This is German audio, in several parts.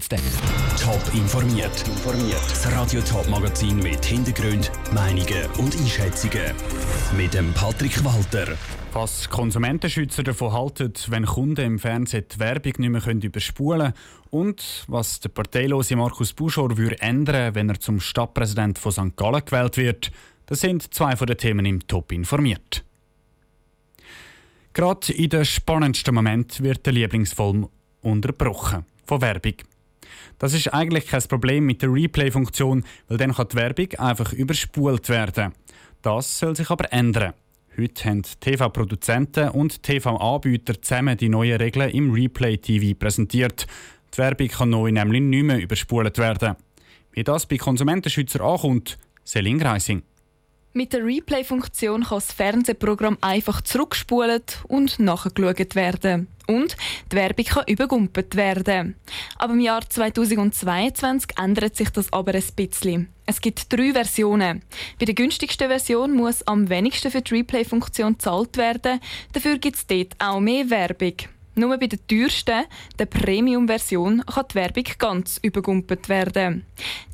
Top informiert. Das Radio Top Magazin mit Hintergrund, Meinungen und Einschätzungen mit dem Patrick Walter. Was Konsumentenschützer davon halten, wenn Kunden im Fernsehen die Werbung nicht mehr überspulen können und was der parteilose Markus Buschor würde ändern, wenn er zum Stadtpräsident von St. Gallen gewählt wird, das sind zwei von den Themen im Top informiert. Gerade in den spannendsten Moment wird der Lieblingsfilm unterbrochen von Werbung. Das ist eigentlich kein Problem mit der Replay-Funktion, weil dann kann die Werbung einfach überspult werden. Das soll sich aber ändern. Heute haben TV-Produzenten und TV-Anbieter zusammen die neuen Regeln im Replay-TV präsentiert. Die Werbung kann neu nämlich nicht mehr überspult werden. Wie das bei Konsumentenschützern ankommt, Selin Greising. Mit der Replay-Funktion kann das Fernsehprogramm einfach zurückgespult und nachgeschaut werden. Und die Werbung kann übergumpelt werden. Aber im Jahr 2022 ändert sich das aber ein bisschen. Es gibt drei Versionen. Bei der günstigsten Version muss am wenigsten für die Replay-Funktion gezahlt werden. Dafür gibt es dort auch mehr Werbung. Nur bei der teuersten, der Premium-Version, kann die Werbung ganz übergumpelt werden.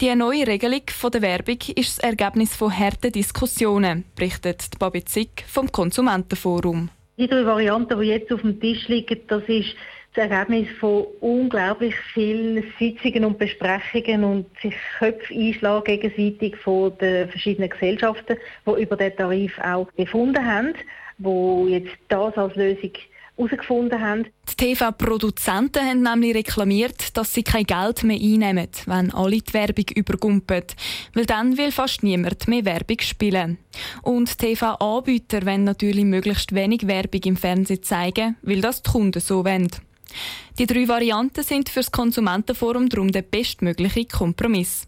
Die neue Regelung der Werbung ist das Ergebnis von harten Diskussionen, berichtet Babi Zick vom Konsumentenforum. Die drei Varianten, die jetzt auf dem Tisch liegen, das ist das Ergebnis von unglaublich vielen Sitzungen und Besprechungen und sich Köpfe einschlagen gegenseitig von den verschiedenen Gesellschaften, die über den Tarif auch befunden haben, wo jetzt das als Lösung herausgefunden haben. Die TV-Produzenten haben nämlich reklamiert, dass sie kein Geld mehr einnehmen, wenn alle die Werbung übergumpen. Weil dann will fast niemand mehr Werbung spielen. Und TV-Anbieter wollen natürlich möglichst wenig Werbung im Fernsehen zeigen, weil das die Kunden so wollen. Die drei Varianten sind für das Konsumentenforum darum der bestmögliche Kompromiss.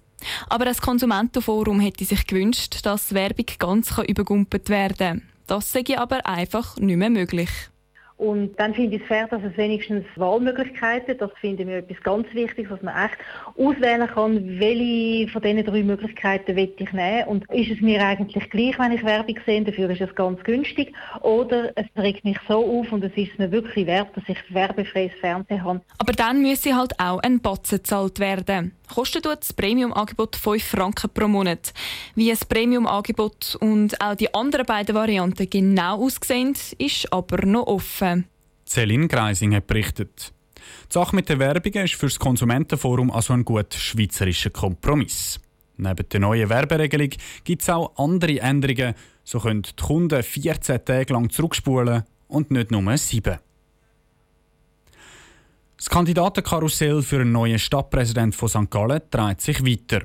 Aber das Konsumentenforum hätte sich gewünscht, dass Werbung ganz übergumpelt werden kann. Das sei aber einfach nicht mehr möglich. Und dann finde ich es fair, dass es wenigstens Wahlmöglichkeiten, das finde ich etwas ganz Wichtiges, dass man echt auswählen kann, welche von diesen drei Möglichkeiten will ich nehmen. Und ist es mir eigentlich gleich, wenn ich Werbung sehe, dafür ist es ganz günstig. Oder es regt mich so auf und es ist mir wirklich wert, dass ich werbefreies Fernsehen habe. Aber dann müsse halt auch ein Batzen gezahlt werden kostet das Premium-Angebot 5 Franken pro Monat. Wie das Premium-Angebot und auch die anderen beiden Varianten genau aussehen, ist aber noch offen. Celine Greising hat berichtet. Die Sache mit den Werbungen ist für das Konsumentenforum also ein gut schweizerischer Kompromiss. Neben der neuen Werberegelung gibt es auch andere Änderungen. So können die Kunden 14 Tage lang zurückspulen und nicht nur 7. Das Kandidatenkarussell für einen neuen Stadtpräsident von St. Gallen dreht sich weiter.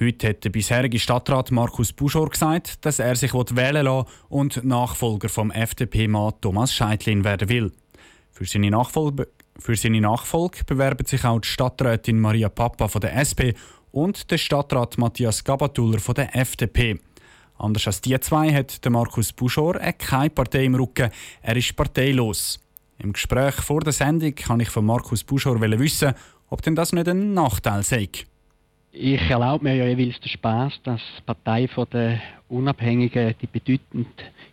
Heute hat der bisherige Stadtrat Markus Buschor gesagt, dass er sich wählen lassen und Nachfolger vom FDP-Mann Thomas Scheidlin werden will. Für seine, Nachfolge, für seine Nachfolge bewerben sich auch die Stadträtin Maria Papa von der SP und der Stadtrat Matthias Gabatuller von der FDP. Anders als die zwei hat der Markus Buschor keine Partei im Rücken, er ist parteilos. Im Gespräch vor der Sendung kann ich von Markus Buschor wissen, ob denn das nicht ein Nachteil sei. Ich erlaube mir ja jeweils den Spaß, dass die Partei der Unabhängigen die bedeutend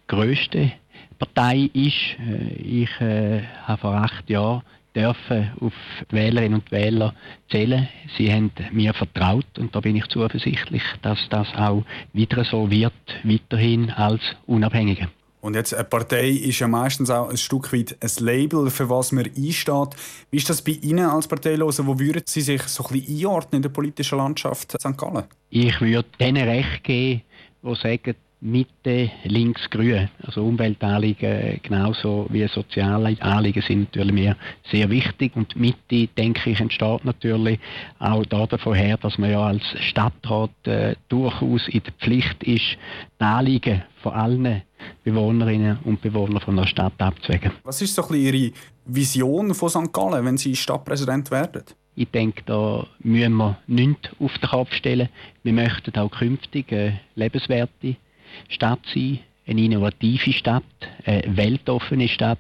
größte Partei ist. Äh, ich äh, habe vor acht Jahren dürfen auf die Wählerinnen und Wähler zählen. Sie haben mir vertraut und da bin ich zuversichtlich, dass das auch wieder so wird, weiterhin als Unabhängige. Und jetzt eine Partei ist ja meistens auch ein Stück weit ein Label, für was man einsteht. Wie ist das bei Ihnen als Parteiloser? Wo würden Sie sich so ein bisschen einordnen in der politischen Landschaft St. Gallen? Ich würde denen recht geben, die sagen, Mitte, links, grün. Also Umweltanliegen genauso wie soziale Anliegen sind natürlich mir sehr wichtig. Und Mitte, denke ich, entsteht natürlich auch davon her, dass man ja als Stadtrat äh, durchaus in der Pflicht ist, die Anliegen von allen Bewohnerinnen und Bewohnern von der Stadt abzuwägen. Was ist so ein bisschen Ihre Vision von St. Gallen, wenn Sie Stadtpräsident werden? Ich denke, da müssen wir nichts auf den Kopf stellen. Wir möchten auch künftig eine lebenswerte Stadt sein, eine innovative Stadt, eine weltoffene Stadt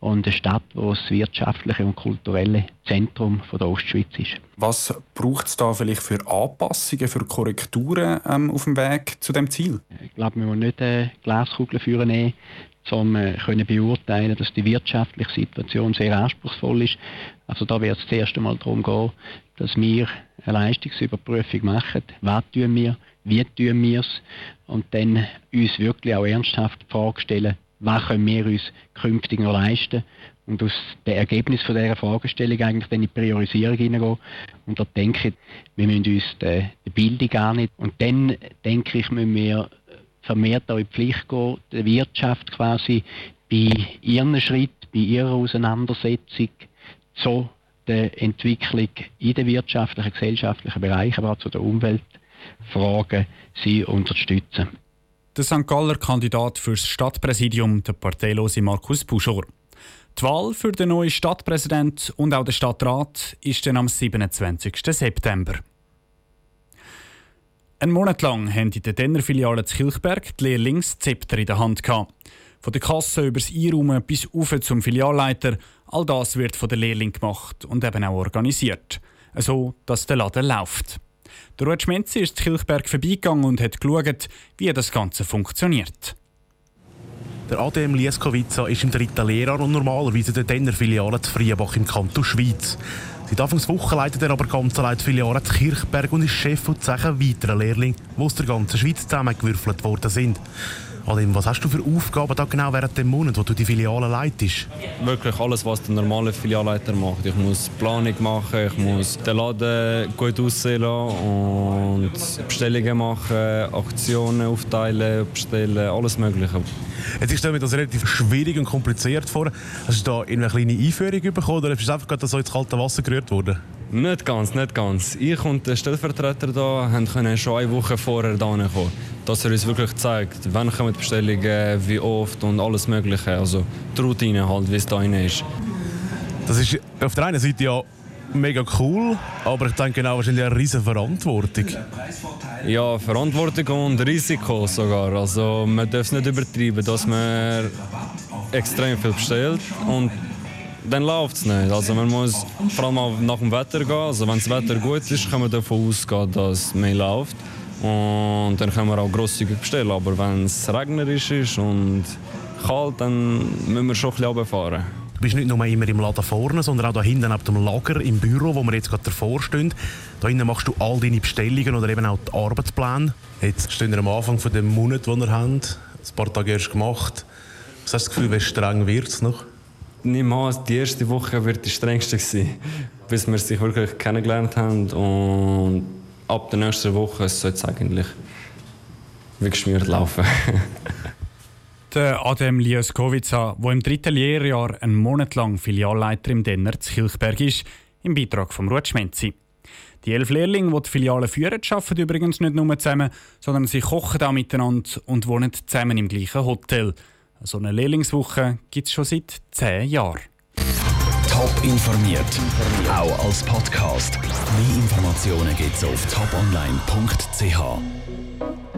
und eine Stadt, wo das wirtschaftliche und kulturelle Zentrum von der Ostschweiz ist. Was braucht es da vielleicht für Anpassungen, für Korrekturen ähm, auf dem Weg zu dem Ziel? Ich glaube, wir müssen nicht eine Glaskugel führen, um äh, können beurteilen, dass die wirtschaftliche Situation sehr anspruchsvoll ist. Also da wird es das erste Mal darum gehen, dass wir eine Leistungsüberprüfung machen. Was tun wir? Wie tun wir es? Und dann uns wirklich auch ernsthaft die Frage stellen, was können wir uns künftig noch leisten? Und aus dem Ergebnis von dieser Fragestellung eigentlich dann in die Priorisierung hineingehen. Und da denke ich, wir müssen uns die, die Bildung annehmen. Und dann denke ich, müssen wir vermehrt auch in die Pflicht gehen, der Wirtschaft quasi bei ihren Schritt, bei ihrer Auseinandersetzung zu der Entwicklung in den wirtschaftlichen, gesellschaftlichen Bereichen, aber auch zu den Umweltfragen, sie unterstützen. Der St. Galler Kandidat fürs Stadtpräsidium, der parteilose Markus Buschor. Die Wahl für den neuen Stadtpräsident und auch den Stadtrat ist dann am 27. September. Ein Monat lang haben in der Denner-Filiale zu Kilchberg die Lehrlingszepter in der Hand gehabt. Von der Kasse über das Einraumen bis auf zum Filialleiter, all das wird von der Lehrling gemacht und eben auch organisiert. So, dass der Laden läuft. Der Ruud Schmenzi ist Kilchberg vorbeigegangen und hat geschaut, wie das Ganze funktioniert. Der Adem Lieskowica ist im dritten Lehrjahr und normalerweise der Denner-Filiale zu Friebach im Kanton Schweiz. Seit Anfangswoche leitet er aber ganz allein die Filiale zu Kirchberg und ist Chef von zehn weiteren Lehrlingen, die aus der ganzen Schweiz zusammengewürfelt worden sind. Alim, was hast du für Aufgaben da genau während dem Monat, wo du die Filiale leitest? Wirklich alles, was der normale Filialleiter macht. Ich muss Planung machen, ich muss den Laden gut aussehen und Bestellungen machen, Aktionen aufteilen, bestellen, alles Mögliche. Jetzt ist mir das relativ schwierig und kompliziert vor. Hast du da eine kleine Einführung bekommen oder bist du einfach so ins kalte Wasser gerührt worden? Nicht ganz, nicht ganz. Ich und der Stellvertreter da können schon eine Woche vorher da kommen, dass er uns wirklich zeigt, wann kommen die Bestellungen, wie oft und alles Mögliche. Also die Routine halt, wie es da ist. Das ist auf der einen Seite ja mega cool, aber ich denke auch wahrscheinlich eine riesige Verantwortung. Ja, Verantwortung und Risiko sogar. Also man darf es nicht übertreiben, dass man extrem viel bestellt und dann läuft es nicht. Also man muss vor allem nach dem Wetter gehen. Also wenn das Wetter gut ist, kann man davon ausgehen, dass es mehr läuft. Und dann können wir auch grosszügig bestellen. Aber wenn es regnerisch ist und kalt, dann müssen wir schon ein bisschen runterfahren. Du bist nicht nur immer im Laden vorne, sondern auch da hinten auf dem Lager im Büro, wo wir jetzt gerade davor stehen. Da hinten machst du all deine Bestellungen oder eben auch die Arbeitspläne. Jetzt stehen wir am Anfang von dem Monat, den wir haben. Ein paar Tage erst gemacht. Was hast du das Gefühl, wie streng wird es noch? Niemals. Die erste Woche wird die strengste sein, bis wir sich wirklich kennengelernt haben. Und ab der nächsten Woche sollte es eigentlich wie geschmiert laufen. der Adem Lieskowica, der im dritten Lehrjahr einen Monat lang Filialleiter im Denner zu Kilchberg ist, im Beitrag von Ruth Schmenzi. Die elf Lehrlinge, die die Filiale führen, arbeiten übrigens nicht nur zusammen, sondern sie kochen auch miteinander und wohnen zusammen im gleichen Hotel. So eine Lehrlingswoche gibt es schon seit zehn Jahren. Top informiert, auch als Podcast. Mehr Informationen gibt es auf toponline.ch.